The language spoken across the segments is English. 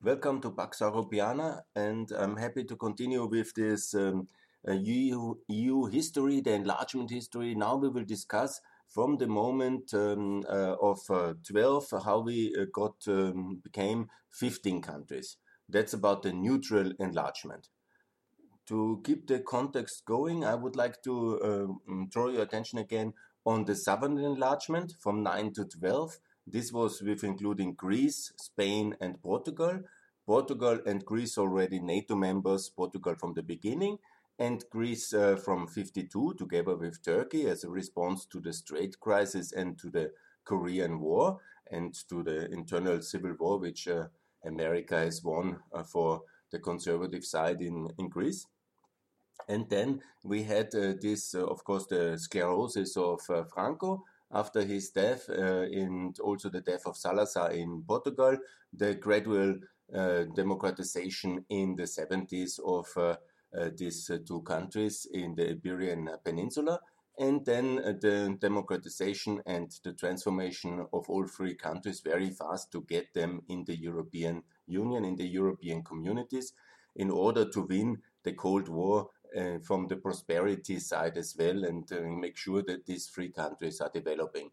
Welcome to Pax Europiana, and I'm happy to continue with this um, uh, EU, EU, history, the enlargement history. Now we will discuss from the moment um, uh, of uh, 12 how we uh, got um, became 15 countries. That's about the neutral enlargement. To keep the context going, I would like to um, draw your attention again on the southern enlargement from 9 to 12 this was with including Greece, Spain, and Portugal. Portugal and Greece already NATO members, Portugal from the beginning, and Greece uh, from 52 together with Turkey as a response to the Strait crisis and to the Korean War and to the internal civil war which uh, America has won uh, for the conservative side in, in Greece. And then we had uh, this, uh, of course, the sclerosis of uh, Franco, after his death uh, and also the death of Salazar in Portugal, the gradual uh, democratization in the 70s of uh, these two countries in the Iberian Peninsula, and then the democratization and the transformation of all three countries very fast to get them in the European Union, in the European communities, in order to win the Cold War uh, from the prosperity side as well and uh, make sure that these three countries are developing.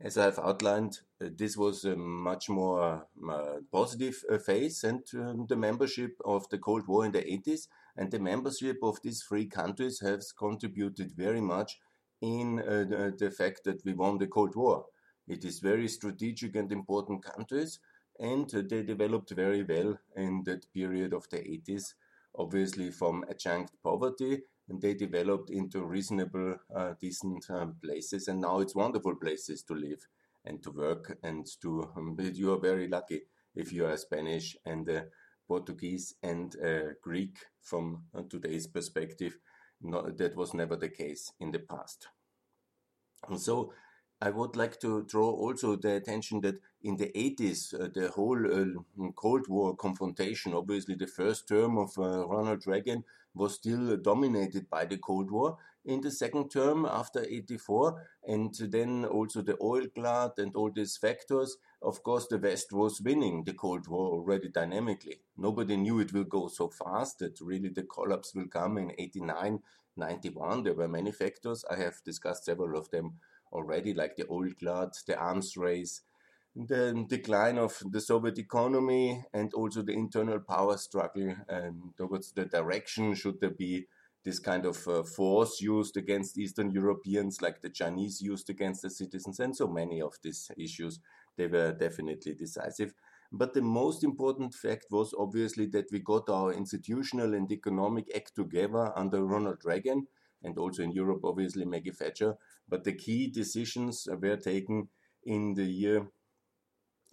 As I've outlined, uh, this was a much more uh, positive uh, phase, and um, the membership of the Cold War in the 80s and the membership of these three countries has contributed very much in uh, the, the fact that we won the Cold War. It is very strategic and important countries, and they developed very well in that period of the 80s obviously from adjunct poverty and they developed into reasonable, uh, decent um, places. And now it's wonderful places to live and to work and to. Um, you are very lucky if you are Spanish and uh, Portuguese and uh, Greek from uh, today's perspective. That was never the case in the past. And so I would like to draw also the attention that in the 80s, uh, the whole uh, Cold War confrontation, obviously the first term of uh, Ronald Reagan was still dominated by the Cold War. In the second term, after 84, and then also the oil glut and all these factors, of course, the West was winning the Cold War already dynamically. Nobody knew it will go so fast that really the collapse will come in 89, 91. There were many factors. I have discussed several of them already, like the oil glut, the arms race, the decline of the Soviet economy, and also the internal power struggle um, towards the direction should there be this kind of uh, force used against Eastern Europeans, like the Chinese used against the citizens, and so many of these issues. They were definitely decisive. But the most important fact was obviously that we got our institutional and economic act together under Ronald Reagan, and also in Europe, obviously, Maggie Thatcher. But the key decisions were taken in the year,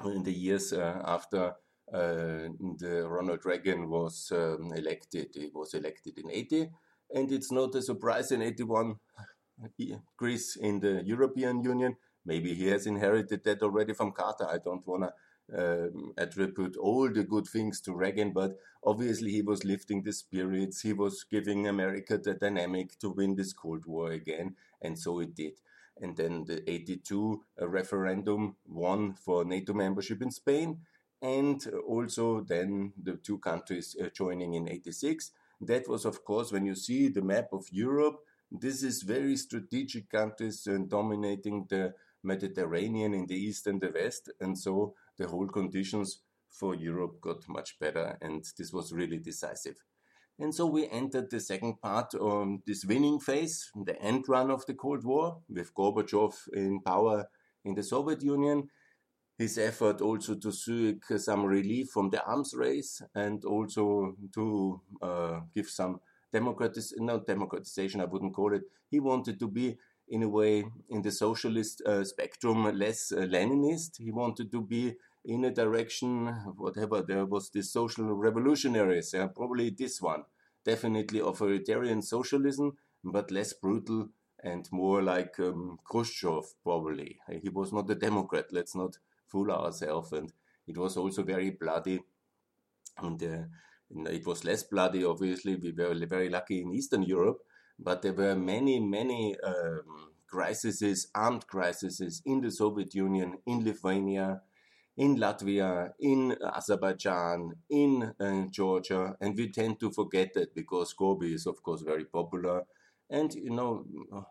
in the years uh, after uh, the Ronald Reagan was um, elected. He was elected in 80, and it's not a surprise in 81, Greece in the European Union. Maybe he has inherited that already from Carter. I don't want to um, attribute all the good things to Reagan, but obviously he was lifting the spirits. He was giving America the dynamic to win this Cold War again, and so it did. And then the 82 referendum won for NATO membership in Spain, and also then the two countries uh, joining in 86. That was, of course, when you see the map of Europe, this is very strategic countries uh, dominating the Mediterranean in the east and the west, and so the whole conditions for Europe got much better, and this was really decisive. And so we entered the second part of this winning phase, the end run of the Cold War, with Gorbachev in power in the Soviet Union. His effort also to seek some relief from the arms race and also to uh, give some democratization, not democratization, I wouldn't call it. He wanted to be in a way, in the socialist uh, spectrum, less uh, Leninist. He wanted to be in a direction, whatever, there was this social revolutionaries, yeah, probably this one. Definitely authoritarian socialism, but less brutal and more like um, Khrushchev, probably. He was not a Democrat, let's not fool ourselves. And it was also very bloody. And uh, it was less bloody, obviously. We were very lucky in Eastern Europe but there were many, many um, crises, armed crises in the Soviet Union, in Lithuania, in Latvia, in Azerbaijan, in uh, Georgia, and we tend to forget that because Gorby is, of course, very popular. And you know,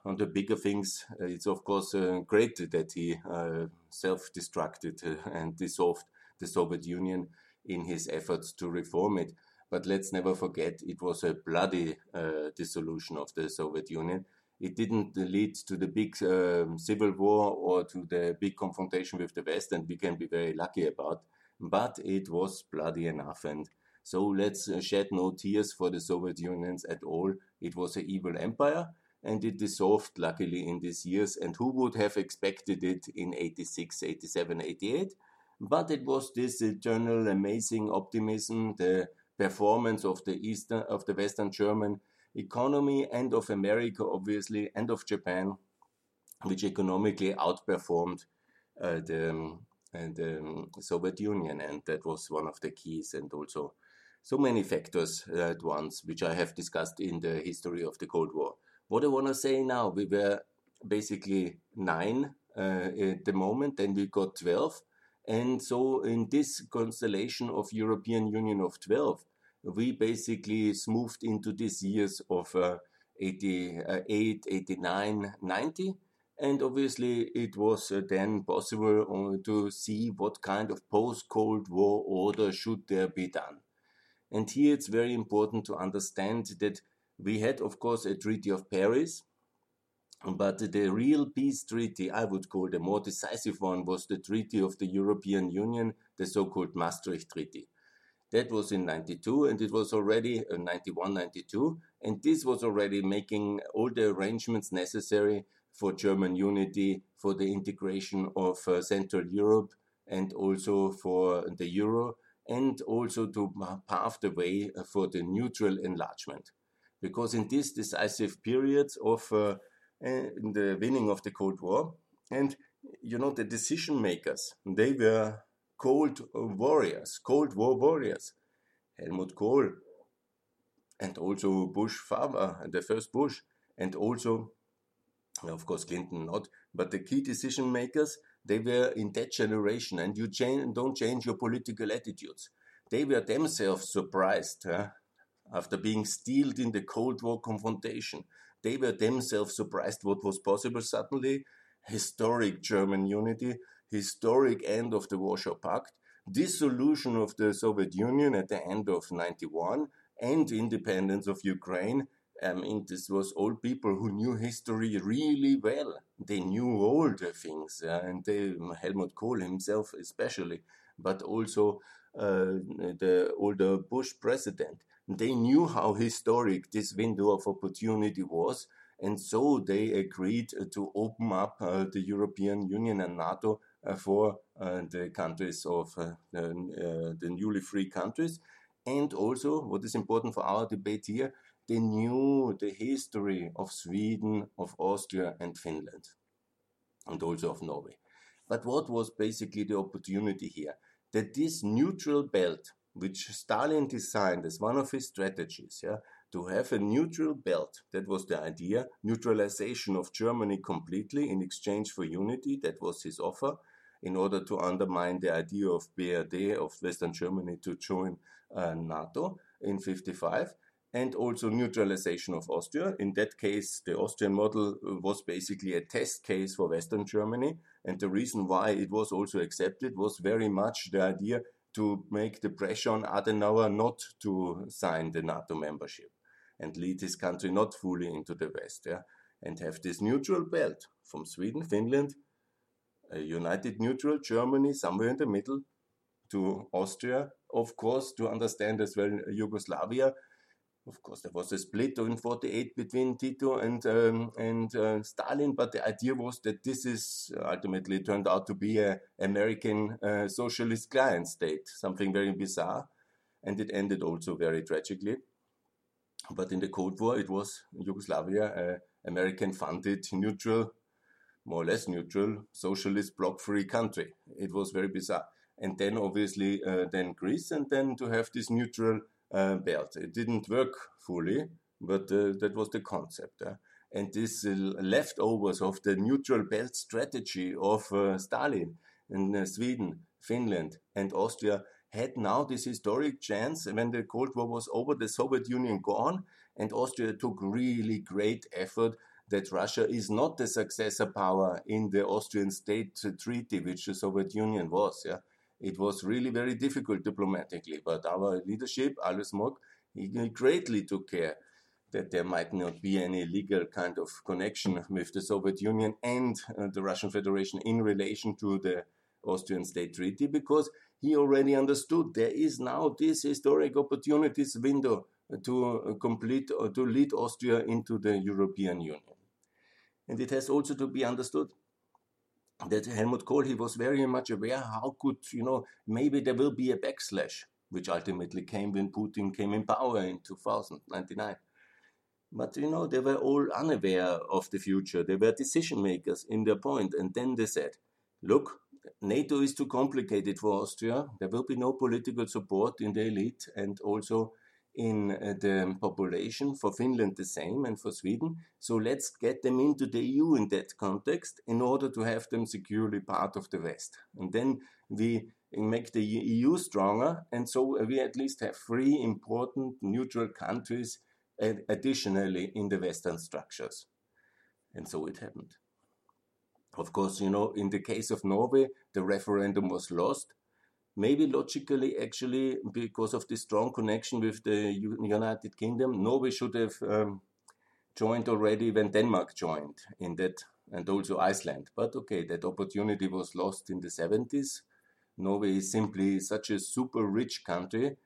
on the bigger things, uh, it's of course uh, great that he uh, self-destructed uh, and dissolved the Soviet Union in his efforts to reform it. But let's never forget, it was a bloody uh, dissolution of the Soviet Union it didn't lead to the big um, civil war or to the big confrontation with the West, and we can be very lucky about. But it was bloody enough, and so let's uh, shed no tears for the Soviet Unions at all. It was an evil empire, and it dissolved luckily in these years. And who would have expected it in 86, 87, 88? But it was this eternal amazing optimism, the performance of the Eastern of the Western German economy and of America, obviously, and of Japan, which economically outperformed uh, the, um, the Soviet Union. And that was one of the keys, and also so many factors at once, which I have discussed in the history of the Cold War. What I want to say now, we were basically nine uh, at the moment, then we got 12. And so, in this constellation of European Union of 12, we basically smoothed into these years of uh, 88, 89, 90. And obviously, it was uh, then possible uh, to see what kind of post Cold War order should there be done. And here it's very important to understand that we had, of course, a Treaty of Paris, but the real peace treaty, I would call the more decisive one, was the Treaty of the European Union, the so called Maastricht Treaty. That was in 92, and it was already uh, 91, 92, and this was already making all the arrangements necessary for German unity, for the integration of uh, Central Europe, and also for the euro, and also to pave the way for the neutral enlargement. Because in this decisive period of uh, Uh, the winning of the Cold War, and you know, the decision makers, they were Cold Warriors, Cold War Warriors, Helmut Kohl, and also Bush father, the first Bush, and also, of course, Clinton not, but the key decision makers, they were in that generation, and you change, don't change your political attitudes. They were themselves surprised huh? after being steeled in the Cold War confrontation. They were themselves surprised what was possible suddenly. Historic German unity, historic end of the Warsaw Pact, dissolution of the Soviet Union at the end of 91, and independence of Ukraine. I mean, this was all people who knew history really well. They knew all the things, uh, and they, Helmut Kohl himself especially, but also uh, the older Bush president. They knew how historic this window of opportunity was, and so they agreed to open up uh, the European Union and NATO uh, for uh, the countries of uh, the, the newly free countries. And also, what is important for our debate here, they knew the history of Sweden, of Austria, and Finland, and also of Norway. But what was basically the opportunity here? That this neutral belt, which Stalin designed as one of his strategies, yeah, to have a neutral belt, that was the idea, neutralization of Germany completely in exchange for unity, that was his offer, in order to undermine the idea of BRD, of Western Germany, to join uh, NATO in 55 and also neutralization of Austria. In that case, the Austrian model was basically a test case for Western Germany. And the reason why it was also accepted was very much the idea to make the pressure on Adenauer not to sign the NATO membership and lead his country not fully into the West, yeah, and have this neutral belt from Sweden, Finland, a united neutral Germany somewhere in the middle to Austria, of course, to understand as well Yugoslavia. Of course, there was a split in 48 between Tito and um, and uh, Stalin, but the idea was that this is ultimately turned out to be a American uh, socialist client state, something very bizarre, and it ended also very tragically. But in the Cold War, it was Yugoslavia, American funded neutral more or less neutral, socialist, bloc-free country. It was very bizarre. And then obviously uh, then Greece, and then to have this neutral uh, belt. It didn't work fully, but uh, that was the concept. and these uh, leftovers of the neutral belt strategy of uh, Stalin in uh, Sweden, Finland, and Austria had now this historic chance when the Cold War was over, the Soviet Union gone, and Austria took really great effort that Russia is not the successor power in the Austrian state treaty, which the Soviet Union was. Yeah, it was really very difficult diplomatically, but our leadership, Alois Mock, he greatly took care that there might not be any legal kind of connection with the Soviet Union and uh, the Russian Federation in relation to the Austrian state treaty, because he already understood there is now this historic opportunities window to complete or to lead Austria into the European Union. And it has also to be understood that Helmut Kohl he was very much aware how could you know maybe there will be a backslash, which ultimately came when Putin came in power in 2099. But you know they were all unaware of the future. They were decision makers in their point, and then they said, "Look, NATO is too complicated for Austria. There will be no political support in the elite, and also." In äh, the population, for Finland the same, and for Sweden. So let's get them into the EU in that context in order to have them securely part of the West. And then we make the EU stronger, and so we at least have three important neutral countries additionally in the Western structures. And so it happened. Of course, you know, in the case of Norway, the referendum was lost maybe logically, actually, because of the strong connection with the United Kingdom, Norway should have um, joined already when Denmark joined in that, and also Iceland. But okay, that opportunity was lost in the 70s. Norway is simply such a super rich country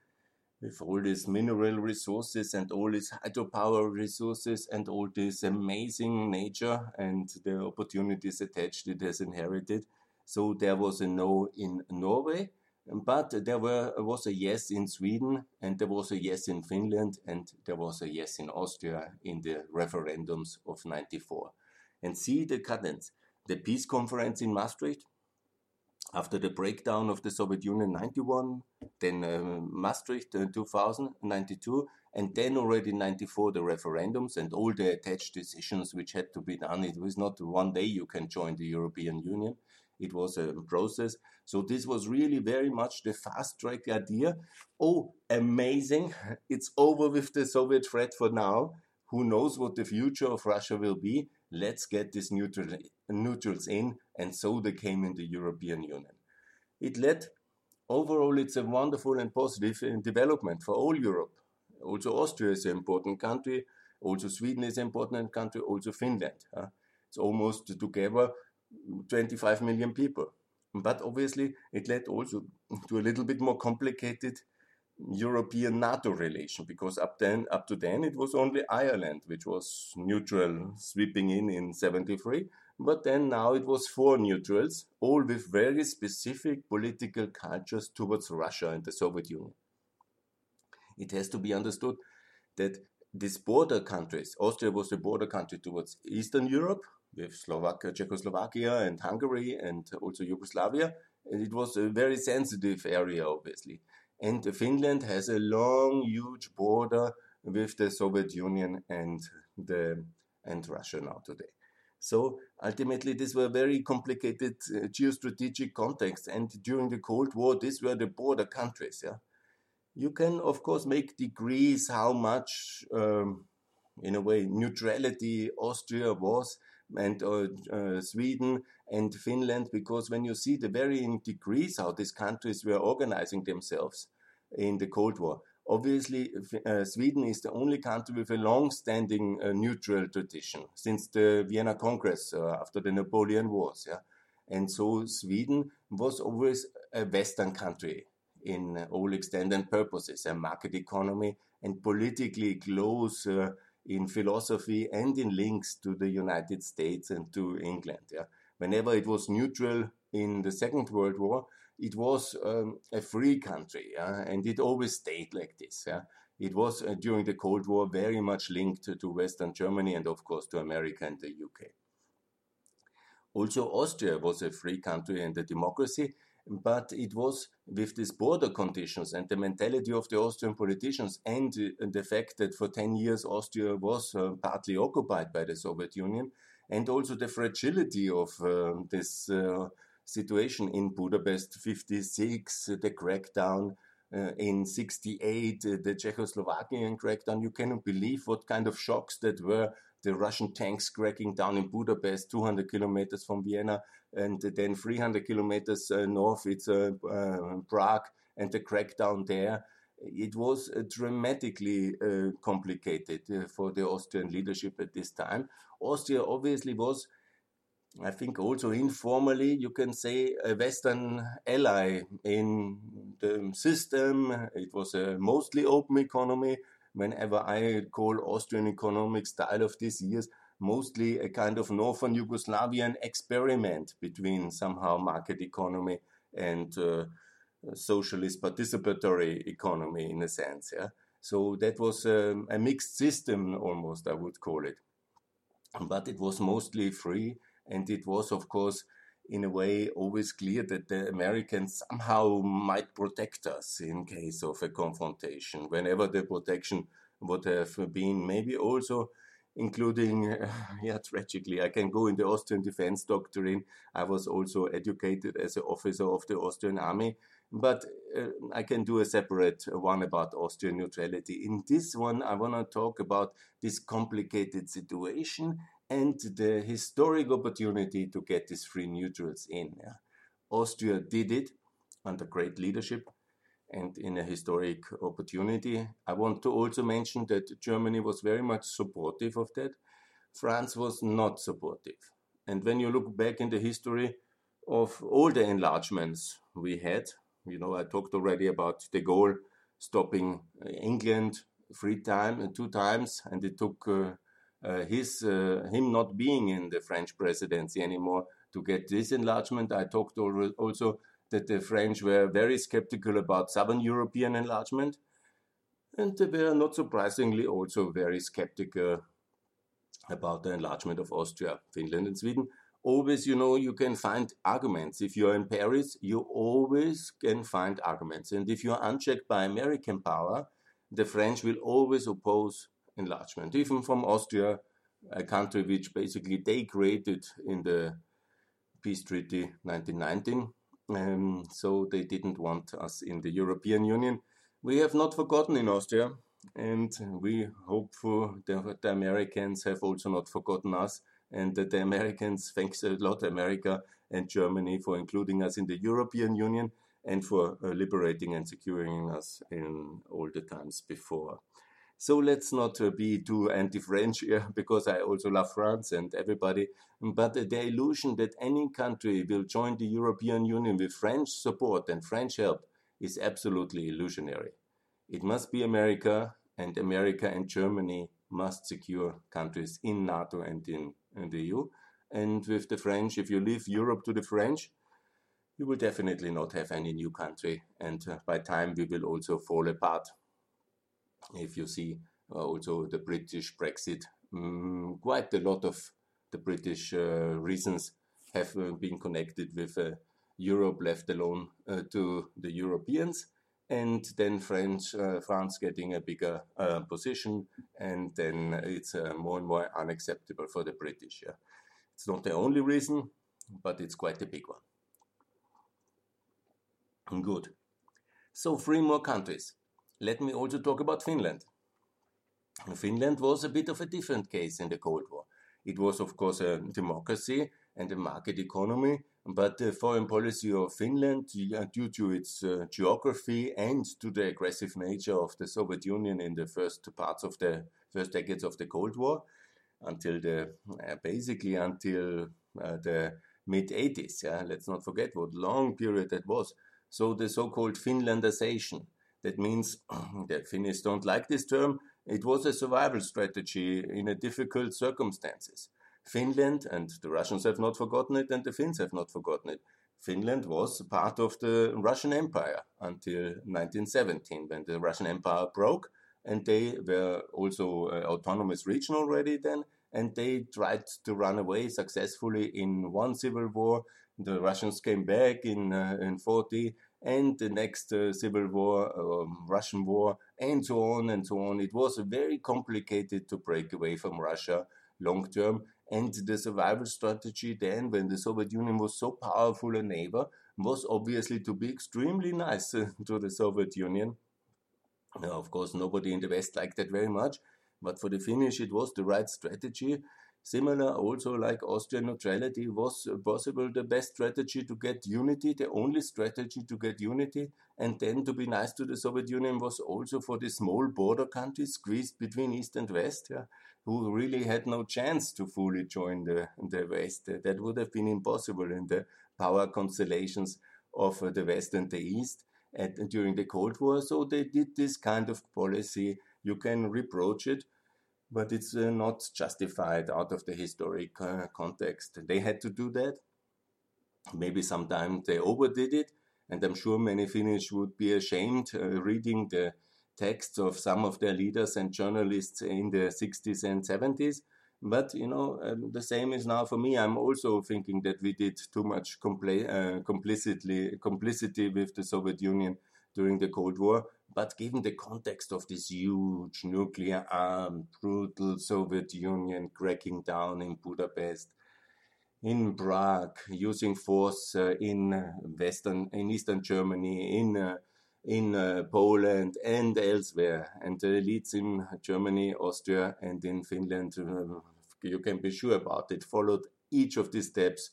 with all these mineral resources and all these hydropower resources and all this amazing nature and the opportunities attached it has inherited. So there was a no in Norway. But there were, was a yes in Sweden, and there was a yes in Finland, and there was a yes in Austria in the referendums of 94. And see the cadence. The peace conference in Maastricht, after the breakdown of the Soviet Union 91, then uh, Maastricht uh, 2000, 92, and then already 94 the referendums and all the attached decisions which had to be done. It was not one day you can join the European Union. It was a process. So this was really very much the fast track idea. Oh, amazing. It's over with the Soviet threat for now. Who knows what the future of Russia will be? Let's get these neutral, neutrals in. And so they came in the European Union. It led, overall, it's a wonderful and positive uh, development for all Europe. Also, Austria is an important country. Also, Sweden is an important country. Also, Finland. It's almost together 25 million people. But obviously, it led also to a little bit more complicated European NATO relation because up then, up to then, it was only Ireland which was neutral, sweeping in in 73. But then now it was four neutrals, all with very specific political cultures towards Russia and the Soviet Union. It has to be understood that these border countries, Austria was a border country towards Eastern Europe, with Slovakia, Czechoslovakia and Hungary and also Yugoslavia. And it was a very sensitive area, obviously. And Finland has a long, huge border with the Soviet Union and the and Russia now today. So ultimately, these were very complicated uh, geostrategic contexts. And during the Cold War, these were the border countries. Yeah, you can of course make degrees how much, um, in a way, neutrality Austria was and uh, uh, Sweden and Finland, because when you see the varying degrees how these countries were organizing themselves in the Cold War, obviously uh, Sweden is the only country with a long-standing uh, neutral tradition since the Vienna Congress uh, after the Napoleon Wars. Yeah? And so Sweden was always a Western country in all extent and purposes, a market economy and politically close uh, in philosophy and in links to the United States and to England. Yeah? Whenever it was neutral in the Second World War, it was um, a free country, yeah? and it always stayed like this. Yeah? It was uh, during the Cold War very much linked to, to Western Germany and, of course, to America and the UK. Also, Austria was a free country and a democracy, but it was with these border conditions and the mentality of the Austrian politicians and the fact that for 10 years Austria was uh, partly occupied by the Soviet Union and also the fragility of uh, this uh, situation in Budapest 56, the crackdown uh, in 68, uh, the Czechoslovakian crackdown. You cannot believe what kind of shocks that were. The Russian tanks cracking down in Budapest, 200 kilometers from Vienna, and then 300 kilometers uh, north, it's uh, uh, Prague, and the crackdown there. It was dramatically complicated for the Austrian leadership at this time. Austria obviously was I think also informally, you can say a Western ally in the system. It was a mostly open economy. Whenever I call Austrian economic style of these years, mostly a kind of Northern Yugoslavian experiment between somehow market economy and uh, socialist participatory economy in a sense. Yeah. So that was um, a mixed system almost, I would call it. But it was mostly free and it was, of course, in a way, always clear that the Americans somehow might protect us in case of a confrontation, whenever the protection would have been. Maybe also including, yeah, tragically, I can go in the Austrian defense doctrine. I was also educated as an officer of the Austrian army, but uh, I can do a separate one about Austrian neutrality. In this one, I want to talk about this complicated situation and the historic opportunity to get these free neutrals in. Austria did it under great leadership and in a historic opportunity. I want to also mention that Germany was very much supportive of that. France was not supportive. And when you look back in the history of all the enlargements we had, you know, I talked already about de Gaulle stopping England three times, two times, and it took uh, uh, his uh, him not being in the French presidency anymore to get this enlargement. I talked also that the French were very skeptical about southern European enlargement, and they were not surprisingly also very skeptical about the enlargement of Austria, Finland, and Sweden. Always, you know, you can find arguments. If you're in Paris, you always can find arguments. And if you're unchecked by American power, the French will always oppose enlargement, even from Austria, a country which basically they created in the peace treaty 1919. Um, so they didn't want us in the European Union. We have not forgotten in Austria, and we hope the, the Americans have also not forgotten us, and that the Americans, thanks a lot, America and Germany, for including us in the European Union and for uh, liberating and securing us in all the times before. So let's not uh, be too anti-French here, because I also love France and everybody. But the illusion that any country will join the European Union with French support and French help is absolutely illusionary. It must be America, and America and Germany must secure countries in NATO and in, in the EU. And with the French, if you leave Europe to the French, you will definitely not have any new country. And uh, by time, we will also fall apart if you see uh, also the British Brexit, um, quite a lot of the British uh, reasons have uh, been connected with Europe left alone to the Europeans and then French, uh, France getting a bigger uh, position, and then it's uh, more and more unacceptable for the British. Yeah? It's not the only reason, but it's quite a big one. Good. So three more countries. Let me also talk about Finland. Finland was a bit of a different case in the Cold War. It was, of course, a democracy and a market economy, but the foreign policy of Finland, due to its uh, geography and to the aggressive nature of the Soviet Union in the first parts of the first decades of the Cold War, until the uh, basically until uh, the mid 80s. Yeah? Let's not forget what long period that was. So the so-called Finlandization that means the Finnish don't like this term. It was a survival strategy in a difficult circumstances. Finland, and the Russians have not forgotten it, and the Finns have not forgotten it. Finland was part of the Russian Empire until 1917, when the Russian Empire broke, and they were also uh, autonomous region already then, and they tried to run away successfully in one civil war. The Russians came back in uh, in 40 and the next uh, civil war, um, Russian war, and so on and so on. It was very complicated to break away from Russia long term, And the survival strategy then, when the Soviet Union was so powerful a neighbor, was obviously to be extremely nice to the Soviet Union. Now, of course, nobody in the West liked that very much, but for the Finnish, it was the right strategy. Similar, also like Austrian neutrality, was uh, possible the best strategy to get unity, the only strategy to get unity, and then to be nice to the Soviet Union was also for the small border countries squeezed between East and West, yeah, who really had no chance to fully join the, the West. Uh, that would have been impossible in the power constellations of uh, the West and the East at, during the Cold War. So they did this kind of policy. You can reproach it but it's uh, not justified out of the historic uh, context. They had to do that. Maybe sometimes they overdid it, and I'm sure many Finnish would be ashamed uh, reading the texts of some of their leaders and journalists in the 60s and 70s. But you know, um, the same is now for me. I'm also thinking that we did too much uh, complicitly complicity with the Soviet Union during the Cold War, but given the context of this huge nuclear armed, brutal Soviet Union cracking down in Budapest, in Prague, using force uh, in Western, in Eastern Germany, in uh, in uh, Poland and elsewhere, and the elites in Germany, Austria, and in Finland, uh, you can be sure about it, followed each of these steps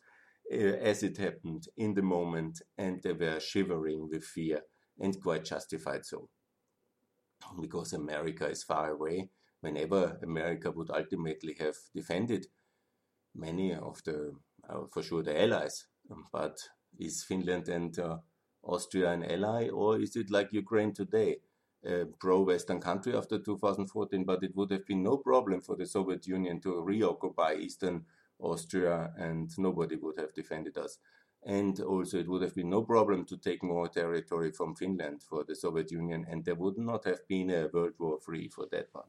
uh, as it happened in the moment, and they were shivering with fear and quite justified so. Because America is far away, whenever America would ultimately have defended many of the, uh, for sure, the allies, but is Finland and uh, Austria an ally, or is it like Ukraine today? a pro-Western country after 2014, but it would have been no problem for the Soviet Union to reoccupy Eastern Austria, and nobody would have defended us. And also, it would have been no problem to take more territory from Finland for the Soviet Union, and there would not have been a World War III for that one.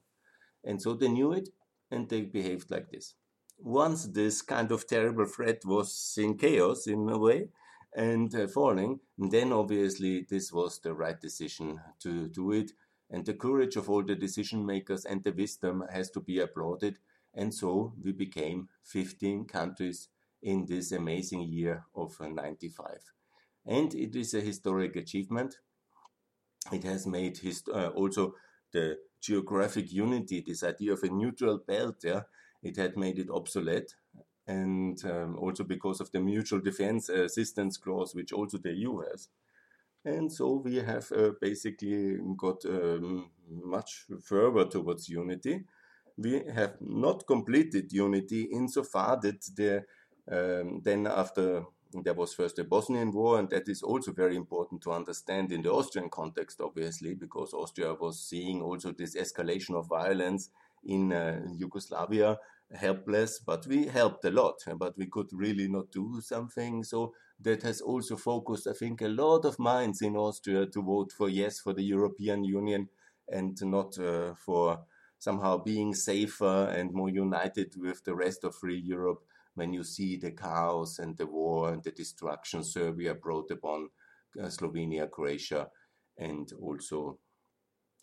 And so they knew it, and they behaved like this. Once this kind of terrible threat was in chaos, in a way, and uh, falling, then obviously this was the right decision to do it. And the courage of all the decision makers and the wisdom has to be applauded. And so we became 15 countries in this amazing year of uh, 95. And it is a historic achievement. It has made hist- uh, also the geographic unity, this idea of a neutral belt, yeah, it had made it obsolete. And um, also because of the mutual defense assistance clause, which also the EU has. And so we have uh, basically got um, much further towards unity. We have not completed unity insofar that the um, then after there was first the Bosnian War, and that is also very important to understand in the Austrian context, obviously, because Austria was seeing also this escalation of violence in uh, Yugoslavia, helpless, but we helped a lot, but we could really not do something. So that has also focused, I think, a lot of minds in Austria to vote for yes for the European Union and not uh, for somehow being safer and more united with the rest of free Europe when you see the chaos and the war and the destruction Serbia brought upon uh, Slovenia, Croatia, and also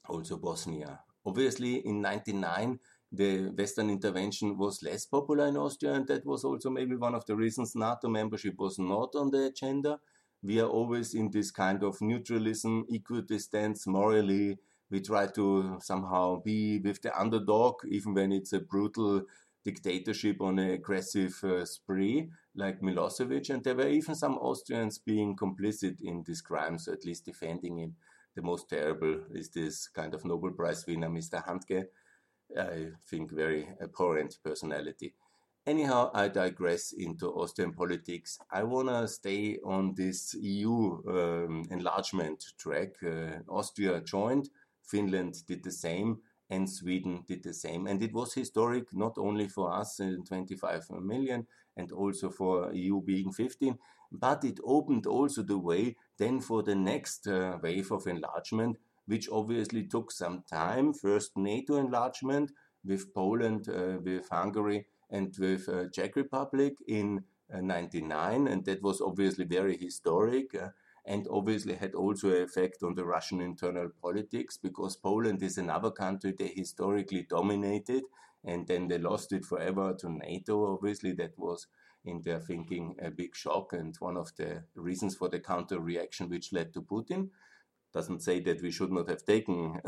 also Bosnia. Obviously, in 99, the Western intervention was less popular in Austria, and that was also maybe one of the reasons NATO membership was not on the agenda. We are always in this kind of neutralism, equidistance, morally. We try to somehow be with the underdog, even when it's a brutal dictatorship on an aggressive uh, spree like Milosevic, and there were even some Austrians being complicit in these crimes, at least defending him. The most terrible is this kind of Nobel Prize winner, Mr. Handke. I think very abhorrent personality. Anyhow, I digress into Austrian politics. I want to stay on this EU um, enlargement track. Uh, Austria joined, Finland did the same and Sweden did the same. And it was historic not only for us, uh, 25 million, and also for EU being 15, but it opened also the way then for the next uh, wave of enlargement, which obviously took some time. First, NATO enlargement with Poland, uh, with Hungary, and with uh, Czech Republic in 99, uh, and that was obviously very historic. And obviously had also an effect on the Russian internal politics because Poland is another country they historically dominated and then they lost it forever to NATO. Obviously, that was in their thinking a big shock and one of the reasons for the counter reaction which led to Putin. Doesn't say that we should not have taken,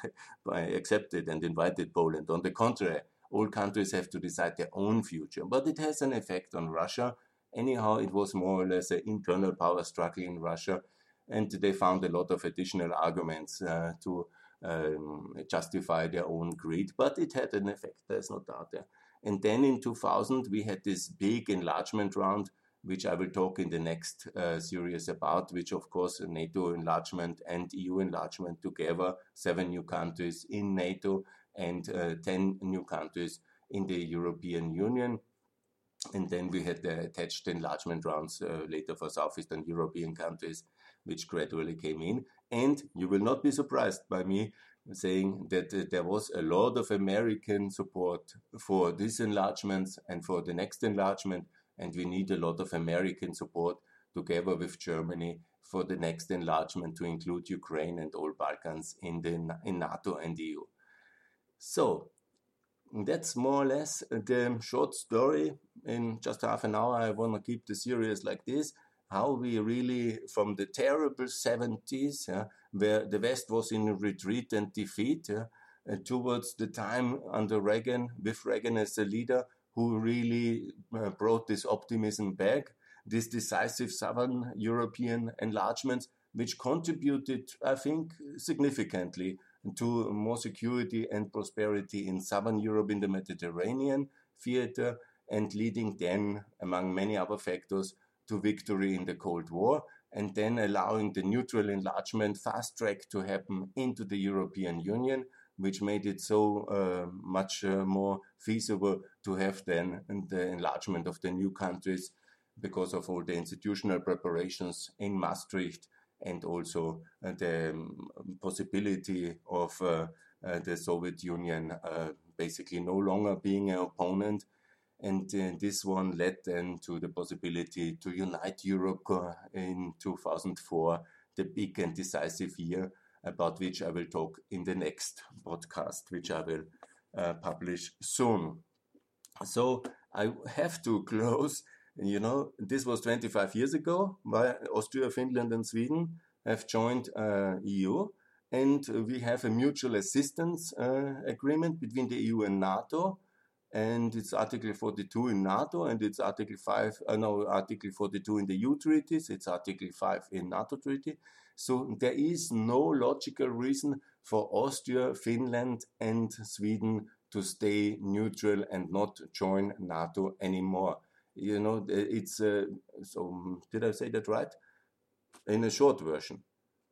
accepted and invited Poland. On the contrary, all countries have to decide their own future, but it has an effect on Russia. Anyhow, it was more or less an internal power struggle in Russia, and they found a lot of additional arguments uh, to um, justify their own greed, but it had an effect, there's no doubt there. And then in 2000, we had this big enlargement round, which I will talk in the next uh, series about, which of course NATO enlargement and EU enlargement together, seven new countries in NATO and uh, 10 new countries in the European Union. And then we had the attached enlargement rounds uh, later for Southeastern European countries, which gradually came in. And you will not be surprised by me saying that uh, there was a lot of American support for this enlargement and for the next enlargement, and we need a lot of American support together with Germany for the next enlargement to include Ukraine and all Balkans in the in NATO and EU. So that's more or less the short story. In just half an hour, I want to keep the series like this how we really, from the terrible 70s, uh, where the West was in retreat and defeat, uh, towards the time under Reagan, with Reagan as the leader, who really uh, brought this optimism back, this decisive southern European enlargements, which contributed, I think, significantly to more security and prosperity in southern Europe in the Mediterranean theater, and leading then, among many other factors, to victory in the Cold War, and then allowing the neutral enlargement fast track to happen into the European Union, which made it so uh, much uh, more feasible to have then the enlargement of the new countries because of all the institutional preparations in Maastricht and also uh, the um, possibility of uh, uh, the Soviet Union basically no longer being an opponent and this one led then to the possibility to unite Europe in 2004, the big and decisive year about which I will talk in the next podcast, which I will uh, publish soon. So I have to close. You know, this was 25 years ago. Austria, Finland, and Sweden have joined uh, EU, and we have a mutual assistance uh, agreement between the EU and NATO and it's Article 42 in NATO, and it's Article 5, uh, no, Article 42 in the EU treaties, it's Article 5 in NATO treaty. So there is no logical reason for Austria, Finland, and Sweden to stay neutral and not join NATO anymore. You know, it's uh, so. Did I say that right? In a short version,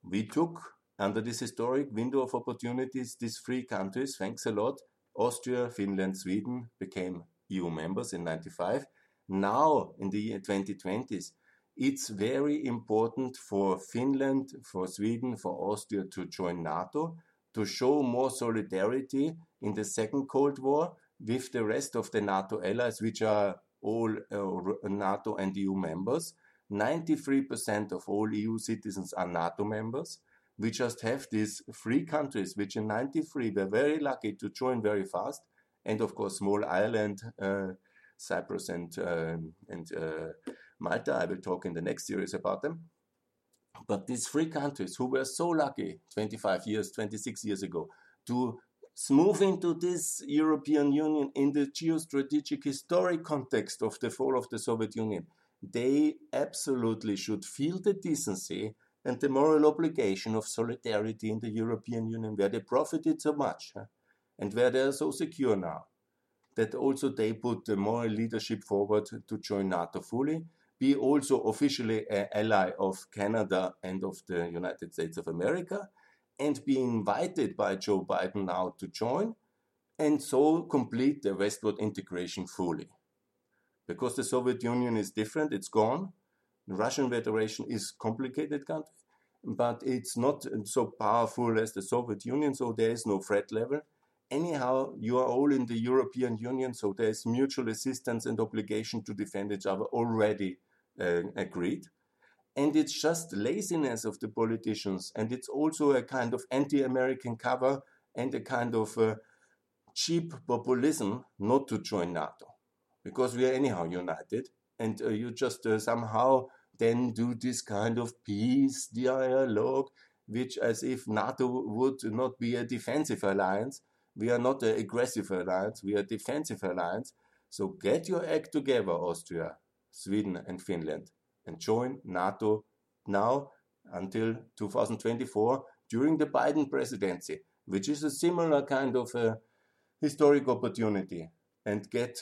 we took under this historic window of opportunities these three countries. Thanks a lot Austria, Finland, Sweden became EU members in 95. Now, in the year 2020s, it's very important for Finland, for Sweden, for Austria to join NATO, to show more solidarity in the second Cold War with the rest of the NATO allies, which are all uh, NATO and EU members. 93% of all EU citizens are NATO members we just have these three countries, which in 93 were very lucky to join very fast. And of course, small Ireland, uh, Cyprus, and, uh, and uh, Malta. I will talk in the next series about them. But these three countries who were so lucky 25 years, 26 years ago to move into this European Union in the geostrategic historic context of the fall of the Soviet Union, they absolutely should feel the decency and the moral obligation of solidarity in the European Union, where they profited so much and where they are so secure now, that also they put the moral leadership forward to join NATO fully, be also officially an ally of Canada and of the United States of America, and be invited by Joe Biden now to join, and so complete the westward integration fully. Because the Soviet Union is different, it's gone. The Russian Federation is complicated country but it's not so powerful as the Soviet Union, so there is no threat level. Anyhow, you are all in the European Union, so there's mutual assistance and obligation to defend each other already uh, agreed. And it's just laziness of the politicians, and it's also a kind of anti American cover and a kind of uh, cheap populism not to join NATO. Because we are anyhow united. And uh, you just uh, somehow then do this kind of peace dialogue which as if NATO would not be a defensive alliance. We are not an aggressive alliance. We are a defensive alliance. So get your act together Austria Sweden and Finland and join NATO now until 2024 during the Biden presidency, which is a similar kind of a historic opportunity. And get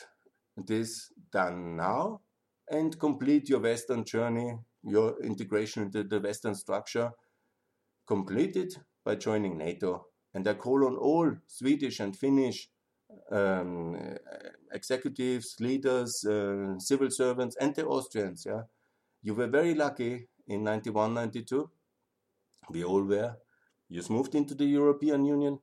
this done now and complete your Western journey, your integration into the Western structure, completed by joining NATO. And I call on all Swedish and Finnish um, executives, leaders, uh, civil servants, and the Austrians. Yeah, you were very lucky in 91, 92. We all were. You moved into the European Union,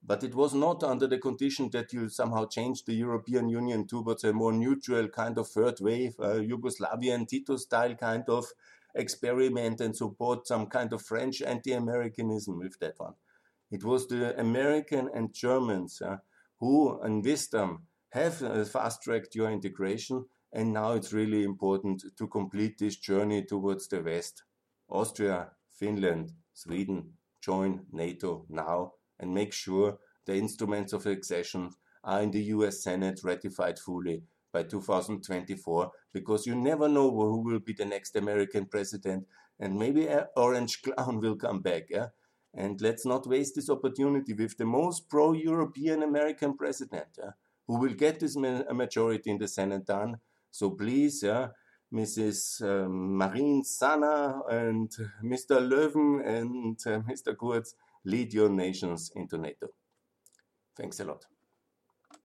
but it was not under the condition that you somehow changed the European Union towards a more neutral kind of third wave, uh, Yugoslavian Tito style kind of experiment and support some kind of French anti Americanism with that one. It was the American and Germans uh, who, in wisdom, have uh, fast tracked your integration and now it's really important to complete this journey towards the West. Austria, Finland, Sweden join NATO now and make sure the instruments of accession are in the US Senate ratified fully by 2024 because you never know who will be the next American president and maybe an Orange Clown will come back. Yeah? And let's not waste this opportunity with the most pro European American president yeah, who will get this majority in the Senate done so please, yeah, Mrs. Um, Marine Sana and Mr. Löfven and uh, Mr. Kurz lead your nations into NATO. Thanks a lot.